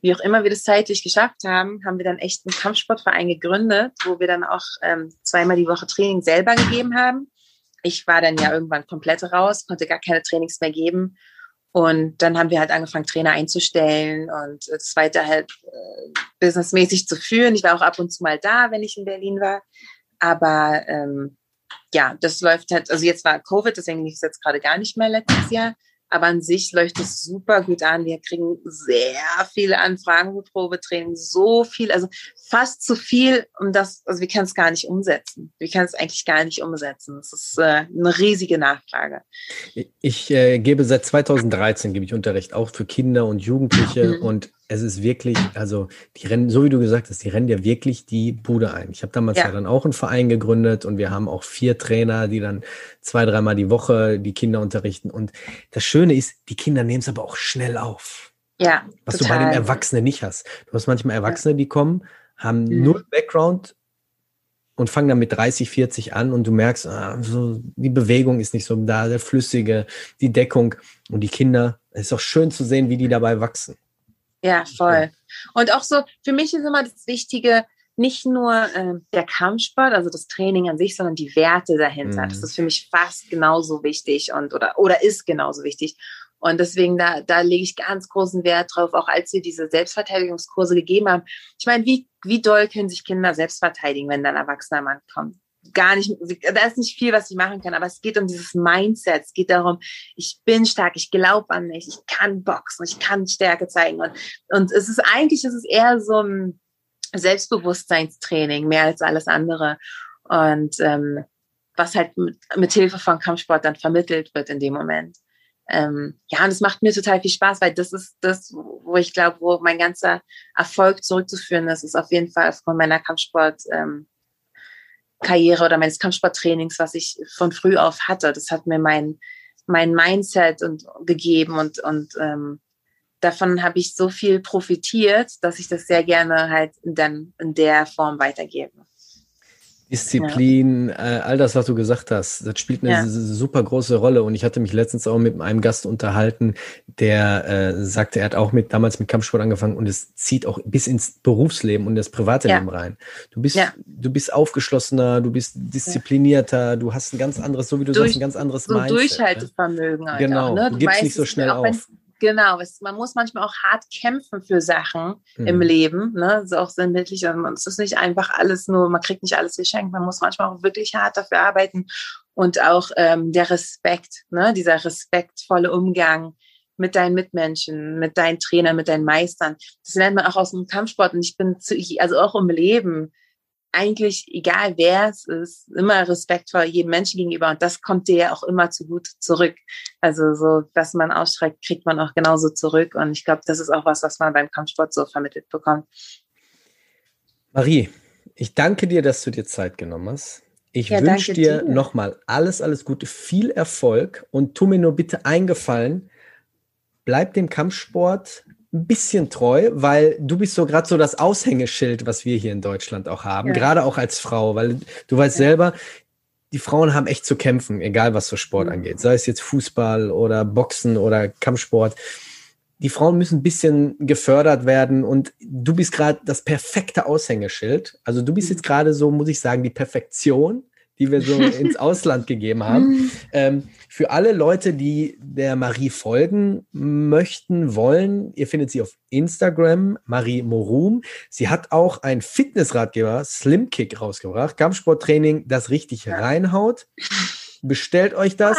wie auch immer wir das zeitlich geschafft haben, haben wir dann echt einen Kampfsportverein gegründet, wo wir dann auch ähm, zweimal die Woche Training selber gegeben haben. Ich war dann ja irgendwann komplett raus, konnte gar keine Trainings mehr geben und dann haben wir halt angefangen, Trainer einzustellen und das weiter halt äh, businessmäßig zu führen. Ich war auch ab und zu mal da, wenn ich in Berlin war. Aber ähm, ja, das läuft halt, also jetzt war Covid, deswegen lief es jetzt gerade gar nicht mehr letztes Jahr. Aber an sich läuft es super gut an. Wir kriegen sehr viele Anfragen für Probetraining, so viel, also fast zu viel, um das, also wir können es gar nicht umsetzen. Wir können es eigentlich gar nicht umsetzen. Es ist äh, eine riesige Nachfrage. Ich äh, gebe seit 2013 gebe ich Unterricht auch für Kinder und Jugendliche mhm. und es ist wirklich, also die rennen, so wie du gesagt hast, die rennen ja wirklich die Bude ein. Ich habe damals ja. ja. dann auch einen Verein gegründet und wir haben auch vier Trainer, die dann zwei, dreimal die Woche die Kinder unterrichten. Und das Schöne ist, die Kinder nehmen es aber auch schnell auf. Ja. Was total. du bei den Erwachsenen nicht hast. Du hast manchmal Erwachsene, die kommen, haben mhm. null Background und fangen dann mit 30, 40 an und du merkst, ah, so, die Bewegung ist nicht so da, der Flüssige, die Deckung und die Kinder. Es ist auch schön zu sehen, wie die dabei wachsen. Ja, voll. Und auch so, für mich ist immer das Wichtige, nicht nur äh, der Kampfsport, also das Training an sich, sondern die Werte dahinter. Mhm. Das ist für mich fast genauso wichtig und oder, oder ist genauso wichtig. Und deswegen, da, da lege ich ganz großen Wert drauf, auch als wir diese Selbstverteidigungskurse gegeben haben. Ich meine, wie, wie doll können sich Kinder selbst verteidigen, wenn dann ein erwachsener Mann kommt? Gar nicht, da ist nicht viel, was ich machen kann, aber es geht um dieses Mindset. Es geht darum, ich bin stark, ich glaube an mich, ich kann boxen, ich kann Stärke zeigen. Und, und es ist eigentlich, es ist eher so ein Selbstbewusstseinstraining, mehr als alles andere. Und ähm, was halt mit, mit Hilfe von Kampfsport dann vermittelt wird in dem Moment ähm, ja, und es macht mir total viel Spaß, weil das ist das, wo ich glaube, wo mein ganzer Erfolg zurückzuführen ist, ist auf jeden Fall aufgrund meiner Kampfsport. Ähm, Karriere oder meines Kampfsporttrainings, was ich von früh auf hatte. Das hat mir mein, mein Mindset und, gegeben und, und ähm, davon habe ich so viel profitiert, dass ich das sehr gerne halt dann in der Form weitergebe. Disziplin, ja. äh, all das, was du gesagt hast, das spielt eine ja. super große Rolle. Und ich hatte mich letztens auch mit einem Gast unterhalten, der äh, sagte, er hat auch mit damals mit Kampfsport angefangen und es zieht auch bis ins Berufsleben und das private ja. Leben rein. Du bist, du bist aufgeschlossener, du bist disziplinierter, du hast ein ganz anderes, so wie du Durch, sagst, ein ganz anderes so Mindset. Durchhaltevermögen. Halt genau, ne? du, du gibst weißt, nicht so schnell auf. Genau, es, man muss manchmal auch hart kämpfen für Sachen mhm. im Leben, ne? So auch sinnbildlich. Es ist nicht einfach alles nur, man kriegt nicht alles geschenkt, man muss manchmal auch wirklich hart dafür arbeiten. Und auch ähm, der Respekt, ne? dieser respektvolle Umgang mit deinen Mitmenschen, mit deinen Trainern, mit deinen Meistern. Das lernt man auch aus dem Kampfsport. Und ich bin zu, also auch im Leben eigentlich, egal wer es ist, immer Respekt vor jedem Menschen gegenüber und das kommt dir ja auch immer zu gut zurück. Also so, was man ausstreckt, kriegt man auch genauso zurück und ich glaube, das ist auch was, was man beim Kampfsport so vermittelt bekommt. Marie, ich danke dir, dass du dir Zeit genommen hast. Ich ja, wünsche dir, dir. nochmal alles, alles Gute, viel Erfolg und tu mir nur bitte eingefallen, bleib dem Kampfsport ein bisschen treu, weil du bist so gerade so das Aushängeschild, was wir hier in Deutschland auch haben, ja. gerade auch als Frau, weil du weißt ja. selber, die Frauen haben echt zu kämpfen, egal was so Sport mhm. angeht, sei es jetzt Fußball oder Boxen oder Kampfsport. Die Frauen müssen ein bisschen gefördert werden und du bist gerade das perfekte Aushängeschild. Also du bist mhm. jetzt gerade so, muss ich sagen, die Perfektion die wir so ins Ausland gegeben haben. Mhm. Ähm, für alle Leute, die der Marie folgen möchten, wollen, ihr findet sie auf Instagram, Marie Morum. Sie hat auch einen Fitnessratgeber, Slim Kick, rausgebracht. Kampfsporttraining, das richtig reinhaut. Bestellt euch das,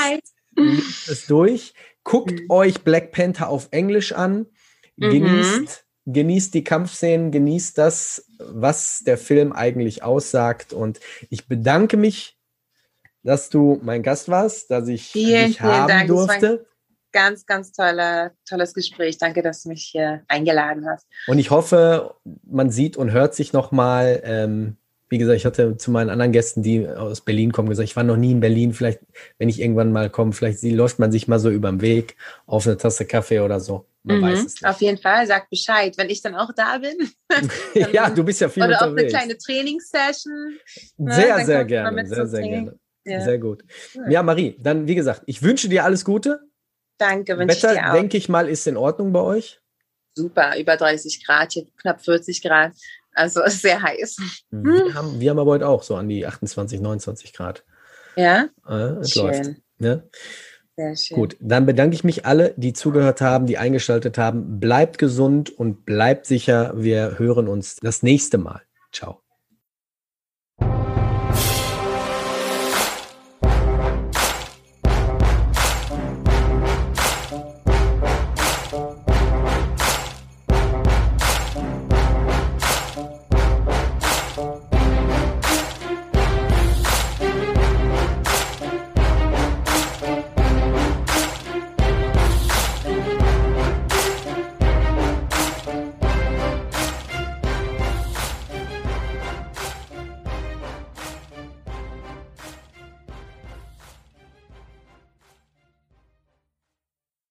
lest es durch, guckt mhm. euch Black Panther auf Englisch an, mhm. genießt genießt die Kampfszenen, genießt das, was der Film eigentlich aussagt. Und ich bedanke mich, dass du mein Gast warst, dass ich vielen, dich haben Dank. durfte. Ganz, ganz tolle, tolles Gespräch. Danke, dass du mich hier eingeladen hast. Und ich hoffe, man sieht und hört sich nochmal. Ähm, wie gesagt, ich hatte zu meinen anderen Gästen, die aus Berlin kommen, gesagt, ich war noch nie in Berlin. Vielleicht, wenn ich irgendwann mal komme, vielleicht läuft man sich mal so über den Weg auf eine Tasse Kaffee oder so. Man mhm, weiß es nicht. Auf jeden Fall, sag Bescheid, wenn ich dann auch da bin. ja, du bist ja viel oder unterwegs. Oder auch eine kleine Trainingssession. Ne? Sehr, sehr gerne. Sehr, sehr gerne. Ja. Sehr gut. Ja, Marie, dann wie gesagt, ich wünsche dir alles Gute. Danke, wünsche ich dir auch. denke ich mal, ist in Ordnung bei euch. Super, über 30 Grad, hier knapp 40 Grad. Also ist sehr heiß. Wir haben, wir haben aber heute auch so an die 28, 29 Grad. Ja? Äh, es Schön. läuft. Ja? Sehr schön. Gut, dann bedanke ich mich alle, die zugehört haben, die eingeschaltet haben. Bleibt gesund und bleibt sicher. Wir hören uns das nächste Mal. Ciao.